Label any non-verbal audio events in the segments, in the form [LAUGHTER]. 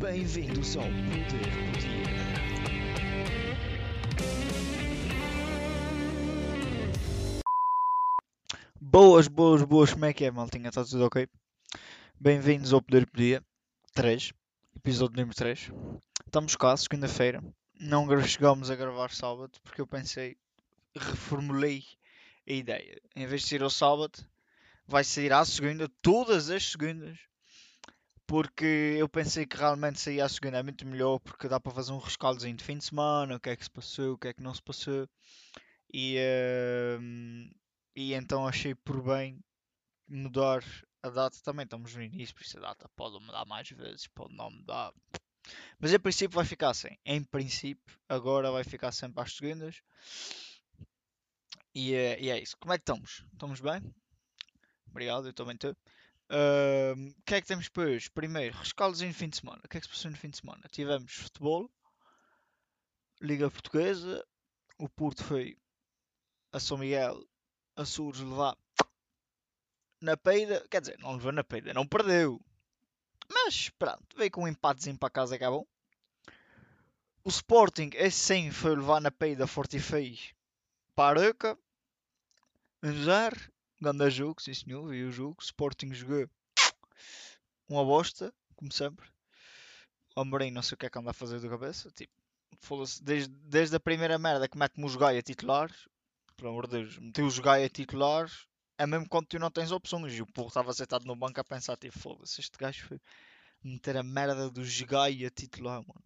Bem-vindos ao Poder do Dia. Boas, boas, boas, como é que é, maltinha? Está tudo ok? Bem-vindos ao Poder do Dia 3, episódio número 3. Estamos cá, segunda-feira. Não chegámos a gravar sábado porque eu pensei, reformulei a ideia. Em vez de ser ao sábado, vai sair à segunda, todas as segundas. Porque eu pensei que realmente sair à segunda é muito melhor porque dá para fazer um rescaldozinho de fim de semana, o que é que se passou, o que é que não se passou. E, ehm, e então achei por bem mudar a data também. Estamos no início, por isso a data pode mudar mais vezes, pode não mudar. Mas em princípio vai ficar assim. Em princípio, agora vai ficar sempre às segundas. E, é- e é isso. Como é que estamos? Estamos bem? Obrigado, eu também estou. O que é que temos para hoje? Primeiro, rescaldos no fim de semana. O que é que se passou no fim de semana? Tivemos futebol, Liga Portuguesa, o Porto foi a São Miguel, Açores levar na peida. Quer dizer, não levou na peida, não perdeu. Mas pronto, veio com um empatezinho para casa que é bom. O Sporting, esse sim, foi levar na peida forte e feio para a zero. Ganda jogo, sim senhor, vi o jogo. Sporting jogou uma bosta, como sempre. O Amorim não sei o que é que anda a fazer da cabeça. Tipo, desde, desde a primeira merda que mete-me os Gaia titulares, pelo amor de Deus, meteu os Gaia titulares, é mesmo quando tu não tens opções. E o porro estava sentado no banco a pensar, tipo, foda-se, este gajo foi meter a merda dos Gaia titular, mano.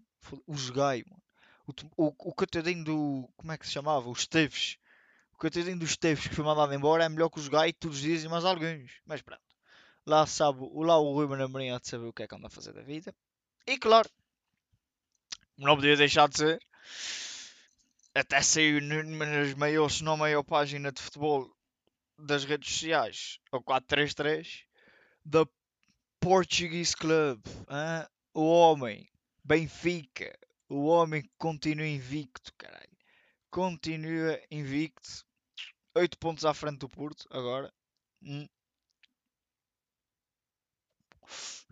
Os Gaia, mano. O, o, o coitadinho do. Como é que se chamava? O Esteves. O coitadinho dos Esteves que foi mandado embora é melhor que os Gaia todos os dias e mais alguns. Mas pronto. Lá sabe, lá o Ruben Amorim há de saber o que é que anda a fazer da vida. E claro, não podia deixar de ser. Até saiu numa das maiores, se não maior página de futebol das redes sociais, o 433, da Portuguese Club. hã? O homem, Benfica, o homem que continua invicto, caralho. Continua invicto. 8 pontos à frente do Porto, agora. Hum.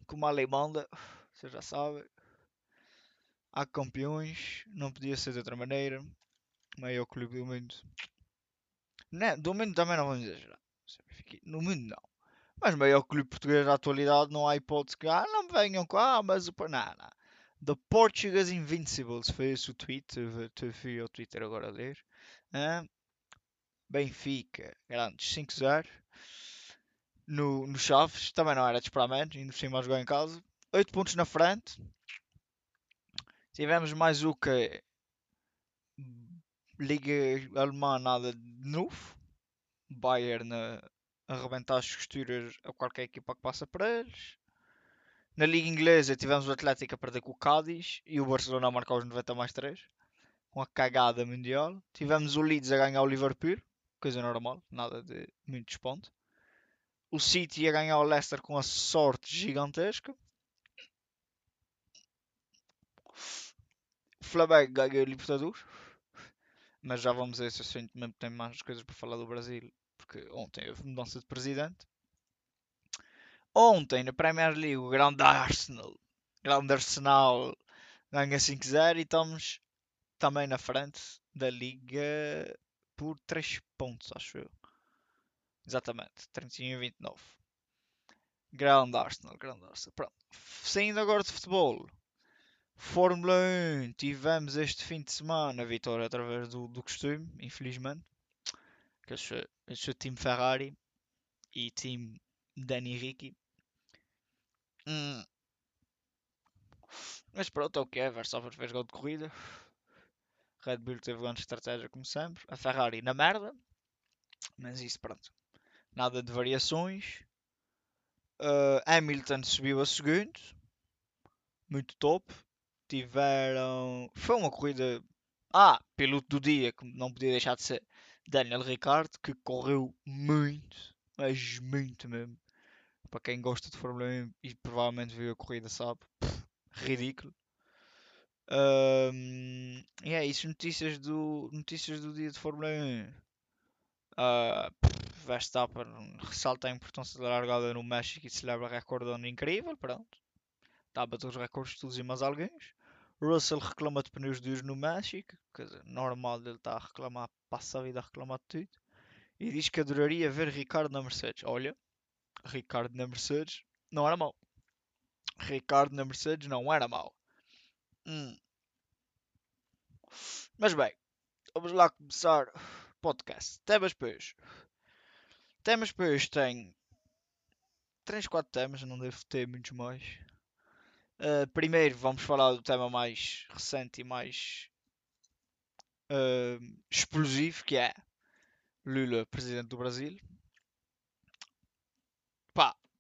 Como a lei manda, você já sabe. Há campeões, não podia ser de outra maneira. Maior clube do mundo. Né, do mundo também não vamos exagerar. No mundo não. Mas maior clube português da atualidade não há hipótese que ah, não venham cá, mas o. Não, não. The Portuguese Invincibles foi esse o tweet. Eu fui ao Twitter agora a ler. Benfica, grandes 5-0. No, no Chaves, também não era de esperar menos, ainda por cima a jogar em casa. 8 pontos na frente. Tivemos mais o que? Liga Alemã, nada de novo. Bayern a arrebentar as costuras a qualquer equipa que passa para eles. Na Liga Inglesa tivemos o Atlético a perder com o Cádiz e o Barcelona a marcar os 90 mais 3. Uma cagada mundial. Tivemos o Leeds a ganhar o Liverpool. Coisa normal, nada de muito desponto. O City a ganhar o Leicester com a sorte gigantesca. O Flamengo ganhou o Libertadores. Mas já vamos a esse assunto, mesmo tem mais coisas para falar do Brasil. Porque ontem houve mudança de presidente. Ontem, na Premier League, o grande Arsenal, grande Arsenal, ganha 5-0 e estamos também na frente da Liga por 3 pontos, acho eu. Exatamente, 31 e 29. Grande Arsenal, grande Arsenal. Pronto. Saindo agora de futebol. Fórmula 1, tivemos este fim de semana a vitória através do, do costume, infelizmente. Que esse, foi- esse foi time Ferrari e time Danny Ricky. Hum. Mas pronto, é o que é. Verstappen fez gol de corrida. Red Bull teve grande estratégia como sempre. A Ferrari na merda. Mas isso pronto. Nada de variações. Uh, Hamilton subiu a segundo. Muito top. Tiveram. Foi uma corrida. Ah, piloto do dia, que não podia deixar de ser Daniel Ricciardo, que correu muito. Mas muito mesmo. Para quem gosta de Fórmula 1 e provavelmente viu a corrida, sabe. Pff, ridículo. Ahm, e é isso, notícias do, notícias do dia de Fórmula 1. Ah, pff, Verstappen ressalta a importância da largada no México e celebra recorde de ano incrível, pronto. Está a bater os recordes todos e mais alguém. Russell reclama de pneus duros no México. Dizer, normal ele está a reclamar, passa a vida a reclamar de tudo. E diz que adoraria ver Ricardo na Mercedes. Olha, Ricardo na Mercedes não era mau. Ricardo na Mercedes não era mau. Hum. Mas bem, vamos lá começar o podcast. Temas para hoje. Temas para hoje tem 3, 4 temas, não devo ter muitos mais. Uh, primeiro vamos falar do tema mais recente e mais uh, explosivo que é Lula, presidente do Brasil.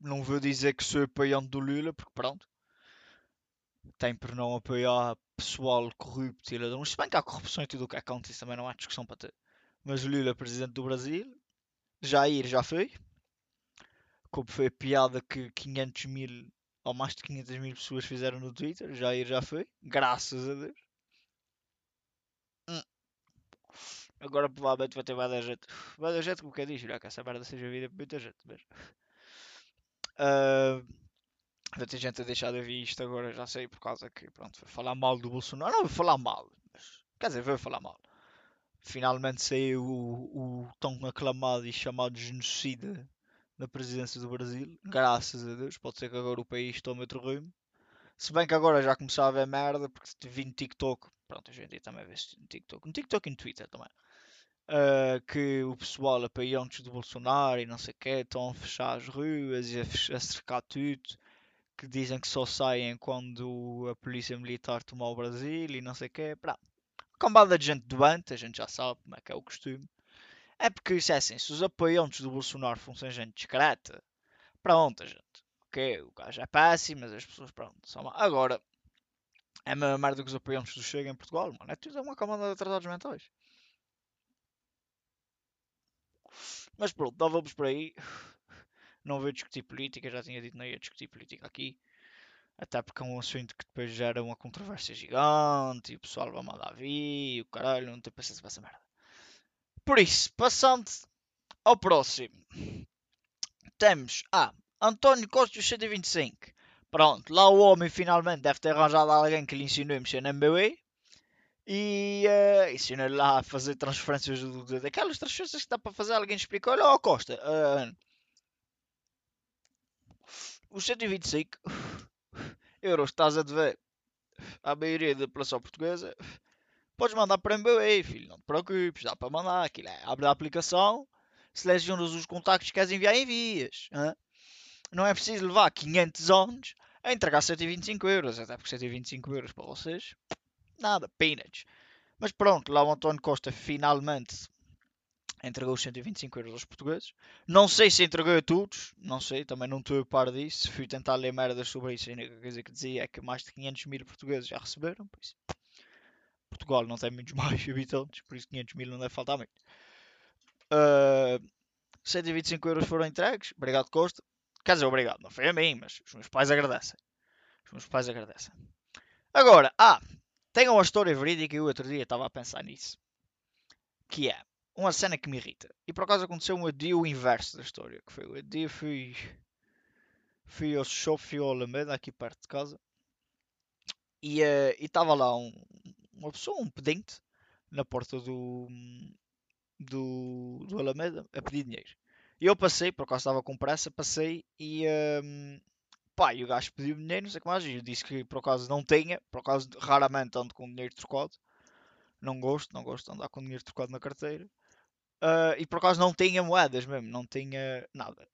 Não vou dizer que sou apoiante do Lula, porque pronto. Tem por não apoiar pessoal corrupto e ladrões. Se bem que há corrupção e tudo o que é isso também não há discussão para ter. Mas Lula, presidente do Brasil. Jair já foi. Como foi a piada que 500 mil ou mais de 500 mil pessoas fizeram no Twitter. Jair já foi. Graças a Deus. Hum. Agora provavelmente vai ter mais da gente. Vai da gente como que é diz, já que essa merda seja vida para muita gente. Mas... Uh, vai ter gente a deixar de ouvir isto agora, já sei, por causa que, pronto, vai falar mal do Bolsonaro. Não, vai falar mal, mas, quer dizer, vai falar mal. Finalmente saiu o, o tão aclamado e chamado genocida na presidência do Brasil. Graças a Deus, pode ser que agora o país tome outro rumo. Se bem que agora já começava a ver merda, porque vi no TikTok, pronto, a gente também vê no TikTok, no TikTok e no Twitter também, uh, que o pessoal apoiantes do Bolsonaro e não sei o que estão a fechar as ruas e a, a cercar tudo, que dizem que só saem quando a polícia militar tomar o Brasil e não sei o que. Cambada de gente doente, a gente já sabe como é que é o costume. É porque isso é assim, se os apoiantes do Bolsonaro fossem gente discreta, pronto, gente. Ok, o gajo é péssimo, mas as pessoas, pronto, são mal. Agora, é a mesma merda que os apoiantes do Chega em Portugal, mano. É tudo uma camada de atrasados mentais. Mas pronto, não vamos por aí. [LAUGHS] Não vou discutir política, já tinha dito, não ia discutir política aqui. Até porque é um assunto que depois gera uma controvérsia gigante e o pessoal vai mandar vir, o caralho, não tem paciência para essa merda. Por isso, passando ao próximo, temos a ah, António Costa 125. Pronto, lá o homem finalmente deve ter arranjado alguém que lhe ensinou a mexer na MBA e uh, ensinou-lhe lá a fazer transferências do, daquelas transferências que dá para fazer. Alguém explicou: olha, oh, Costa, uh, os 125 euros que estás a dever à maioria da população portuguesa, podes mandar para MBA, filho, não te preocupes, dá para mandar. Aquilo é, abre a aplicação, selecionas os contactos que queres enviar, envias. Hein? Não é preciso levar 500 anos a entregar 125 euros, até porque 125 euros para vocês, nada, peanuts. Mas pronto, lá o António Costa finalmente entregou os 125 euros aos portugueses. Não sei se entregou a todos, não sei, também não estou a par disso. Fui tentar ler merdas sobre isso e a única coisa que dizia é que mais de 500 mil portugueses já receberam. Portugal não tem muitos [LAUGHS] mais habitantes, por isso 500 mil não deve faltar muito. Uh, 125 euros foram entregues, obrigado Costa. Quer dizer, obrigado, não foi a mim, mas os meus pais agradecem. Os meus pais agradecem. Agora, ah, tem uma história verídica e eu outro dia estava a pensar nisso. Que é, uma cena que me irrita. E por acaso aconteceu um dia o inverso da história. Que foi o dia fui. Fui ao Shopping Alameda, aqui perto de casa. E uh, estava lá um, uma pessoa, um pedinte, na porta do, do, do Alameda a pedir dinheiro. E eu passei, por acaso estava com pressa, passei e. Um, pá, e o gajo pediu dinheiro, não sei o que mais. E eu disse que por acaso não tinha, por acaso raramente ando com dinheiro trocado. Não gosto, não gosto de andar com dinheiro trocado na carteira. Uh, e por acaso não tinha moedas mesmo, não tinha nada.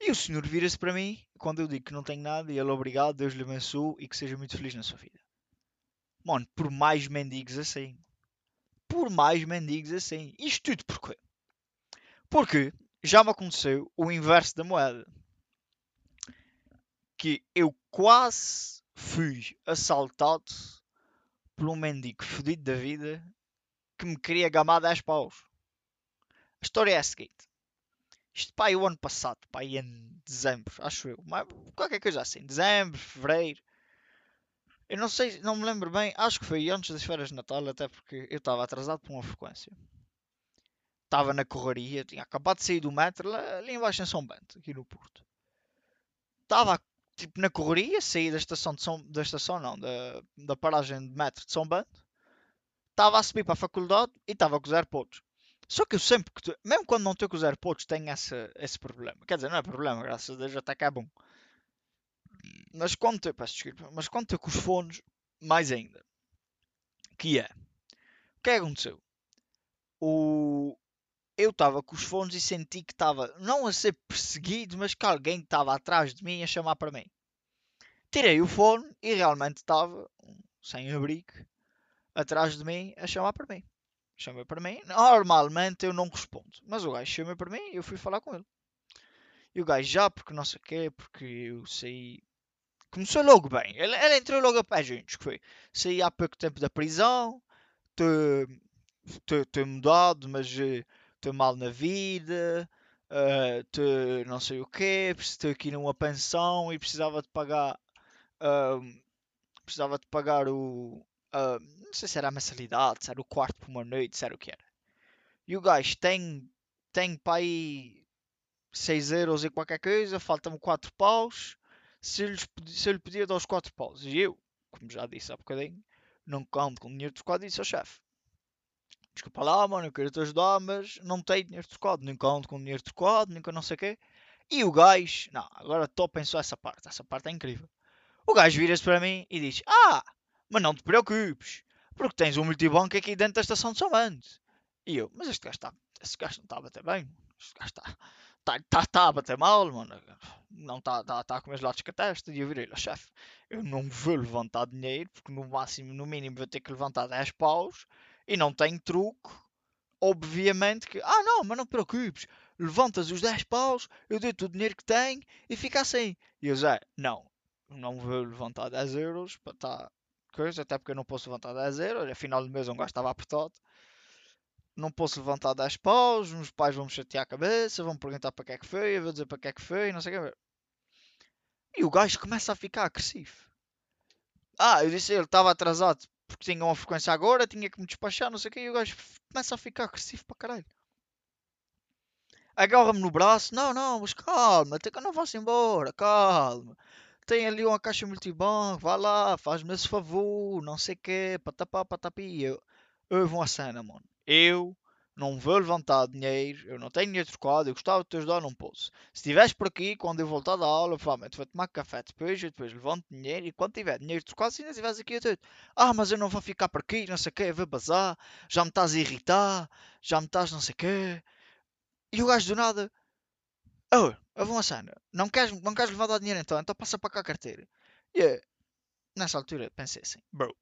E o senhor vira-se para mim quando eu digo que não tenho nada e ele obrigado, Deus lhe abençoe e que seja muito feliz na sua vida. Mano, por mais mendigos assim. Por mais mendigos assim. Isto tudo porquê? Porque já me aconteceu o inverso da moeda. Que eu quase fui assaltado por um mendigo fodido da vida que me queria gamar 10 paus. A história é a seguinte. Isto pá, o ano passado, pá, em dezembro, acho eu. Mas, qualquer coisa assim. Dezembro, fevereiro. Eu não sei, não me lembro bem. Acho que foi antes das férias de Natal, até porque eu estava atrasado por uma frequência. Estava na correria, tinha acabado de sair do metro, ali embaixo em São Bento, aqui no Porto. Estava tipo, na correria, saí da estação de da estação não, da, da paragem de metro de São Bento, estava a subir para a faculdade e estava com os AirPods. Só que eu sempre que, mesmo quando não estou com os AirPods, tenho esse, esse problema. Quer dizer, não é problema, graças a Deus, até que é bom. Mas quando estou, mas quando estou com os fones, mais ainda. Que é, o que é que aconteceu? O, eu estava com os fones e senti que estava não a ser perseguido, mas que alguém estava atrás de mim a chamar para mim. Tirei o fone e realmente estava sem abrigo atrás de mim a chamar para mim. Chama para mim. Normalmente eu não respondo, mas o gajo chama para mim e eu fui falar com ele. E o gajo já, porque não sei o quê, porque eu saí. Começou logo bem. Ele, ele entrou logo a pé juntos. Que foi. Saí há pouco tempo da prisão. Estou mudado, mas estou mal na vida. Uh, não sei o quê. Estou aqui numa pensão e precisava de pagar. Uh, precisava de pagar o. Uh, não sei se era a mensalidade, se era o quarto por uma noite, se era o que era. E o gajo tem, tem para aí 6 euros e qualquer coisa, faltam-me 4 paus. Se lhes, se eu lhe pedia dar os 4 paus, e eu, como já disse há bocadinho, não conto com dinheiro trocado, disse ao chefe: Desculpa lá, mano, eu quero te ajudar, mas não tenho dinheiro trocado, nem conto com dinheiro trocado, nunca não sei o quê. E o gajo, não, agora topem só essa parte, essa parte é incrível. O gajo vira-se para mim e diz: Ah, mas não te preocupes, porque tens um multibanco aqui dentro da estação de São. E eu, mas este gajo está, este gajo não está a bater bem, este gajo está, está, está, tá a bater mal, mano. Não está, está, está com meus lados com a testa. E eu virei lá, chefe, eu não vou levantar dinheiro, porque no máximo, no mínimo, vou ter que levantar 10 paus e não tenho truque. Obviamente que, ah não, mas não te preocupes, levantas os 10 paus, eu dei-te o dinheiro que tenho e fica assim. E eu, Zé, não, não vou levantar 10 euros para estar tá coisa, até porque eu não posso levantar 10 euros, afinal do mês um gajo estava apertado não posso levantar 10 paus, os pais vão me chatear a cabeça, vão perguntar para que é que foi, eu vou dizer para que é que foi, não sei o que. E o gajo começa a ficar agressivo. Ah, eu disse ele estava atrasado porque tinha uma frequência agora, tinha que me despachar, não sei o que, e o gajo começa a ficar agressivo para caralho. Agarra-me no braço, não, não, mas calma, até que eu não vou embora, calma. Tem ali uma caixa multibanco, vá lá, faz-me esse favor, não sei o que, patapá, patapi. Eu, eu vou a cena, mano eu não vou levantar dinheiro, eu não tenho dinheiro trocado, eu gostava de te ajudar, não posso. Se estiveres por aqui, quando eu voltar da aula, provavelmente vou tomar café depois, eu depois levanto dinheiro, e quando tiver dinheiro trocado, se ainda estiveres aqui, eu. Ah, mas eu não vou ficar por aqui, não sei o quê, eu vou bazar, já me estás a irritar, já me estás não sei o quê. E o gajo do nada, oh, eu vou uma cena, não queres, não queres levantar dinheiro então, então passa para cá a carteira. E eu, nessa altura, pensei assim, bro,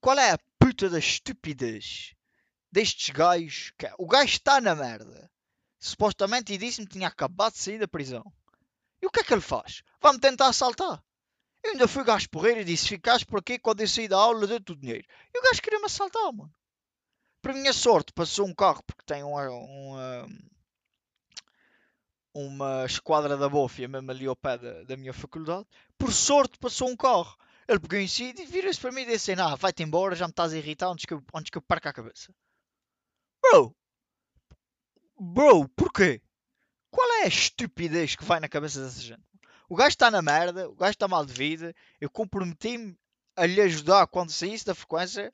qual é a puta da estupidez destes gajos. O gajo está na merda. Supostamente e disse-me que tinha acabado de sair da prisão. E o que é que ele faz? Vai-me tentar assaltar. Eu ainda fui gajo porreiro e disse: Ficaste por aqui quando eu saí da aula, deu-te o dinheiro. E o gajo queria-me assaltar, mano. Para minha sorte, passou um carro porque tem uma, uma, uma esquadra da bofia mesmo ali ao pé da, da minha faculdade. Por sorte, passou um carro. Ele pegou em si e vira-se para mim e disse: Ah, vai-te embora, já me estás a irritar antes que eu, antes que eu perca a cabeça. Bro! Bro, porquê? Qual é a estupidez que vai na cabeça dessa gente? O gajo está na merda, o gajo está mal de vida. Eu comprometi-me a lhe ajudar quando saísse da frequência.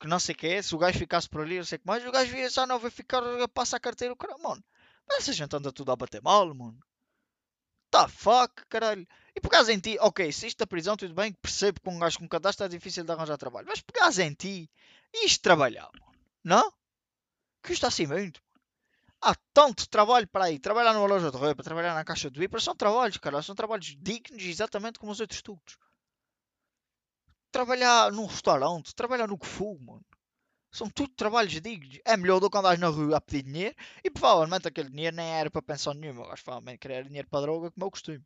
Que não sei o que é, se o gajo ficasse por ali, não sei o que mais. O gajo vira só, não, vai ficar, passa a carteira, o cara, mano. Mas essa gente anda tudo a bater mal, mano. Tá fuck, caralho. E causa em ti, ok, se isto da prisão, tudo bem, percebo que um gajo com cadastro é difícil de arranjar trabalho. Mas causa em ti, isto trabalhar, mano. Não? Custa assim muito. Há tanto trabalho para aí. Trabalhar numa loja de roupa, trabalhar na caixa de vipers, são trabalhos, cara. São trabalhos dignos, exatamente como os outros todos. Trabalhar num restaurante, trabalhar no que for, mano. São tudo trabalhos dignos. É melhor do que andares na rua a pedir dinheiro. E provavelmente aquele dinheiro nem era para pensão nenhuma. Que provavelmente queria dinheiro para droga, como é o costume.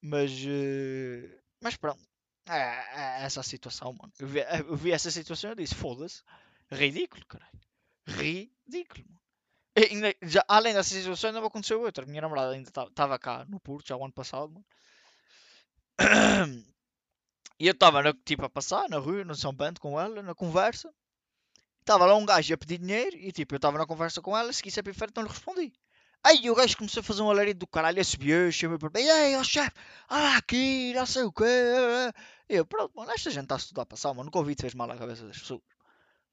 Mas. Uh... Mas pronto. É, é, essa situação, mano. Eu vi, eu vi essa situação e disse: foda-se. Ridículo, caralho ridículo. E, já, além dessa situação, ainda aconteceu outra. Minha namorada ainda estava cá no Porto, já o ano passado. Mano. E eu estava tipo a passar na rua, no São Bento com ela, na conversa. Estava lá um gajo a pedir dinheiro e tipo, eu estava na conversa com ela, se quis ser perfeito, não lhe respondi. Aí o gajo começou a fazer um alarido do caralho, bicho, chamou para mim, ei, ó chefe, olha aqui, não sei o quê. E eu, pronto, mano, esta gente está a estudar a passar, mano, o Covid fez mal à cabeça das pessoas.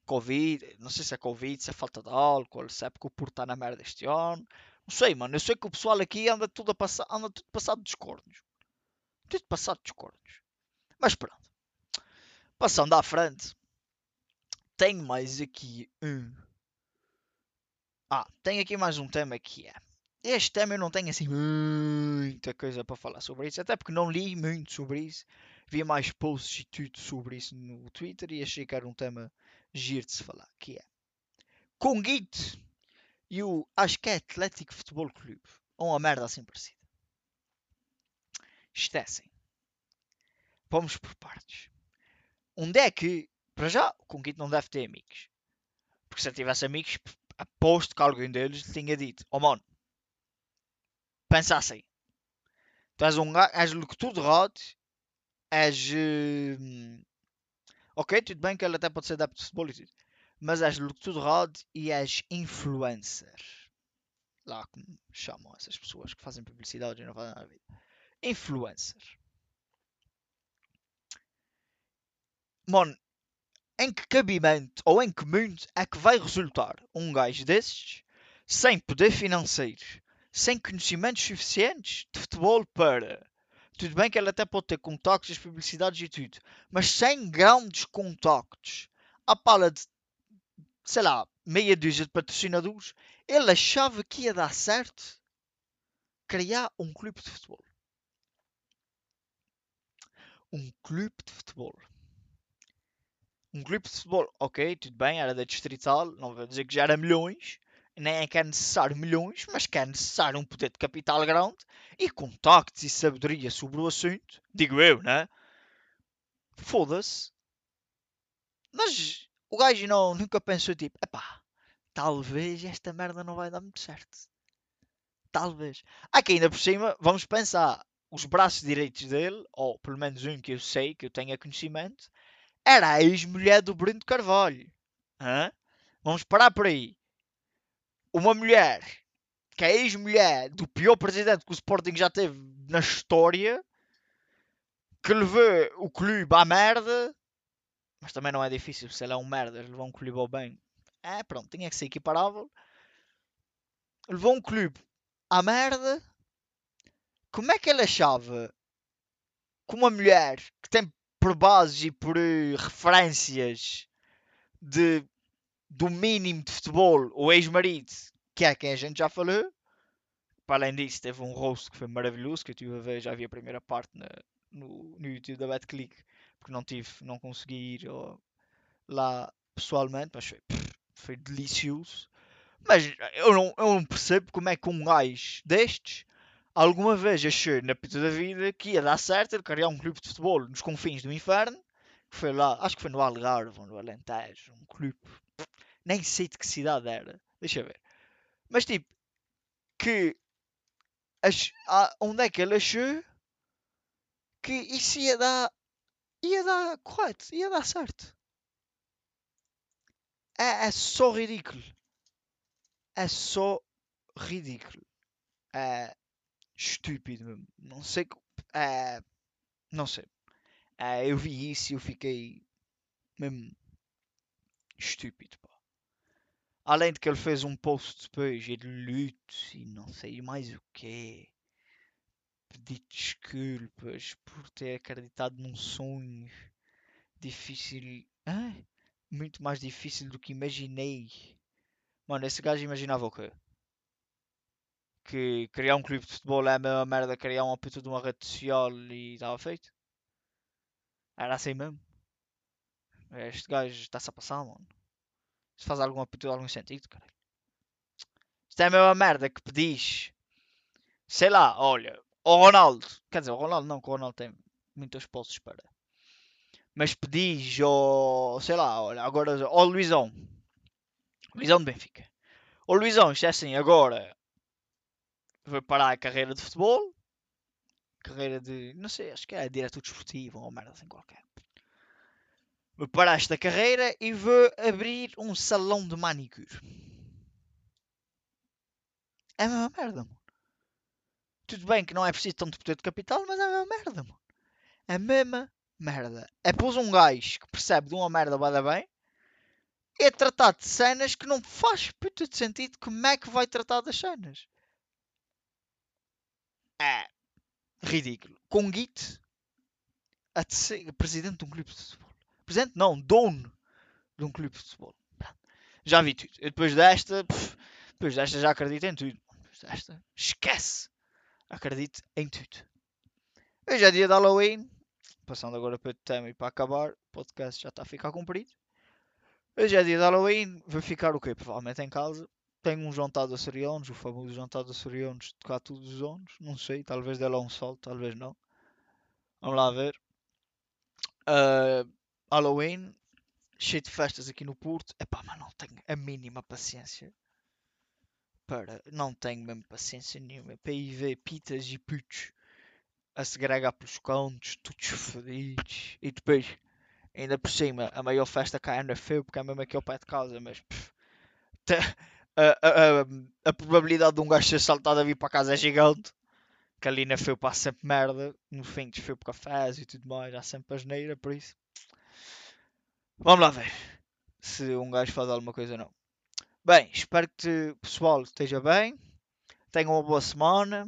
Covid, não sei se é Covid, se é falta de álcool, se é porque o Porto está na merda este ano. Não sei, mano, eu sei que o pessoal aqui anda tudo a anda tudo passado dos cornos. Tudo passado dos cornos. Mas pronto. Passando à frente, tenho mais aqui um. Ah, tenho aqui mais um tema que é. Este tema eu não tenho assim muita coisa para falar sobre isso, até porque não li muito sobre isso. Vi mais posts e tudo sobre isso no Twitter e achei que era um tema giro de se falar, que é Conguito e o acho que é Atlético Futebol Clube. Ou uma merda assim parecida. Isto é. Vamos por partes. Onde é que, para já, o Conguito não deve ter amigos. Porque se ele tivesse amigos, aposto que alguém deles tinha dito: Oh mano, pensa assim. Tu és um gajo, és locutor de rádio, és. Uh, ok, tudo bem que ele até pode ser adepto de futebol e tudo. Mas és locutor de rádio e és influencer. Lá como chamam essas pessoas que fazem publicidade e não fazem nada vida. Influencer. Mano, em que cabimento ou em que mundo é que vai resultar um gajo desses sem poder financeiro, sem conhecimentos suficientes de futebol para. Tudo bem que ele até pode ter contactos, as publicidades e tudo, mas sem grandes contactos, à pala de, sei lá, meia dúzia de patrocinadores, ele achava que ia dar certo criar um clube de futebol. Um clube de futebol um clube de futebol, ok, tudo bem, era da Distrital, não vou dizer que já era milhões, nem é que é necessário milhões, mas que é necessário um poder de capital grande e contactos e sabedoria sobre o assunto, digo eu, né? Foda-se. Mas o gajo não, nunca pensou tipo, epá, talvez esta merda não vai dar muito certo. Talvez. Aqui ainda por cima, vamos pensar, os braços direitos dele, ou pelo menos um que eu sei, que eu tenha conhecimento, era a ex-mulher do Bruno Carvalho. Hã? Vamos parar por aí. Uma mulher que é ex-mulher do pior presidente que o Sporting já teve na história, que levou o clube à merda, mas também não é difícil, se ele é um merda, levou um clube ao bem. É, pronto, tinha que ser equiparável. Levou um clube à merda. Como é que ele achava que uma mulher que tem por bases e por uh, referências de, do mínimo de futebol, o ex-marido, que é quem a gente já falou. Para além disso, teve um rosto que foi maravilhoso, que eu tive a ver, já vi a primeira parte na, no, no YouTube da BetClick, porque não tive, não consegui ir lá pessoalmente, mas foi, foi delicioso. Mas eu não, eu não percebo como é que um gajo destes alguma vez achou na pita da vida que ia dar certo ele criar um clube de futebol nos confins do inferno. Que foi lá, acho que foi no Algarve ou no Alentejo, um clube. Nem sei de que cidade era. Deixa ver. Mas tipo, que onde é que ele achou que isso ia dar. ia dar correto, ia dar certo. É, é só ridículo. É só ridículo. É, estúpido. Não sei. É, não sei. É, eu vi isso e eu fiquei mesmo estúpido. Além de que ele fez um post depois de luto e não sei mais o que. Pedir desculpas por ter acreditado num sonho difícil. Ah, muito mais difícil do que imaginei. Mano, esse gajo imaginava o quê? que criar um clube de futebol é a mesma merda criar uma puta de uma rede social e estava feito. Era assim mesmo. Este gajo está-se a passar, mano. Se faz de algum sentido, cara. Isto é a mesma merda que pedis. Sei lá, olha. O Ronaldo. Quer dizer, o Ronaldo não, que o Ronaldo tem muitas posses para. Mas pedis, ou sei lá, olha, agora, o Luizão. Luizão de Benfica. O Luizão, isto é assim, agora foi parar a carreira de futebol, carreira de, não sei, acho que era diretor desportivo ou merda assim qualquer. Parar esta carreira e vou abrir um salão de manicure. É a mesma merda, mano. Tudo bem que não é preciso tanto poder de capital, mas é a mesma merda, mano. É a mesma merda. É pôs um gajo que percebe de uma merda vai dar bem é tratar de cenas que não faz puta de sentido. Como é que vai tratar das cenas? É ridículo. Com Git, a presidente de um clube de futebol. Presidente não, dono de um clube de futebol. Já vi tudo. Eu depois desta, pff, depois desta já acredito em tudo. Depois desta, esquece. Acredito em tudo. Hoje é dia de Halloween. Passando agora para o tema e para acabar. O podcast já está a ficar comprido. Hoje é dia de Halloween. Vou ficar o quê? Provavelmente em casa. Tenho um jantar de açorianos, o famoso jantar de açorianos de tocar todos os anos. Não sei, talvez dê lá um sol, talvez não. Vamos lá ver. Uh, Halloween, cheio de festas aqui no Porto. Epá, mas não tenho a mínima paciência. Para, não tenho mesmo paciência nenhuma para ir ver pitas e putos a segregar pelos cantos, todos fodidos. E depois, ainda por cima, a maior festa cá ainda é feio porque é mesmo aqui ao pé de casa, mas pff, a, a, a, a, probabilidade de um gajo ser saltado a vir para casa é gigante. Que ali na feio passa sempre merda. No fim desfeu por cafés e tudo mais, há sempre asneira, por isso. Vamos lá ver se um gajo faz alguma coisa ou não. Bem, espero que o pessoal esteja bem. Tenham uma boa semana.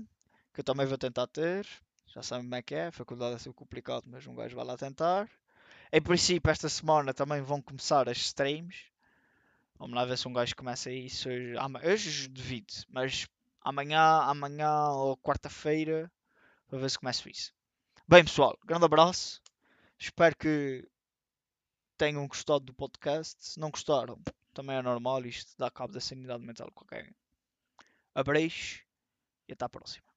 Que eu também vou tentar ter. Já sabem como é que é. Faculdade é ser complicado, mas um gajo vai lá tentar. Em princípio, esta semana também vão começar as streams. Vamos lá ver se um gajo começa isso hoje. Hoje devido, mas amanhã, amanhã ou quarta-feira, para ver se começo isso. Bem, pessoal, grande abraço. Espero que tenham gostado do podcast. Se não gostaram, também é normal. Isto dá cabo da sanidade mental de qualquer. Abraço e até à próxima.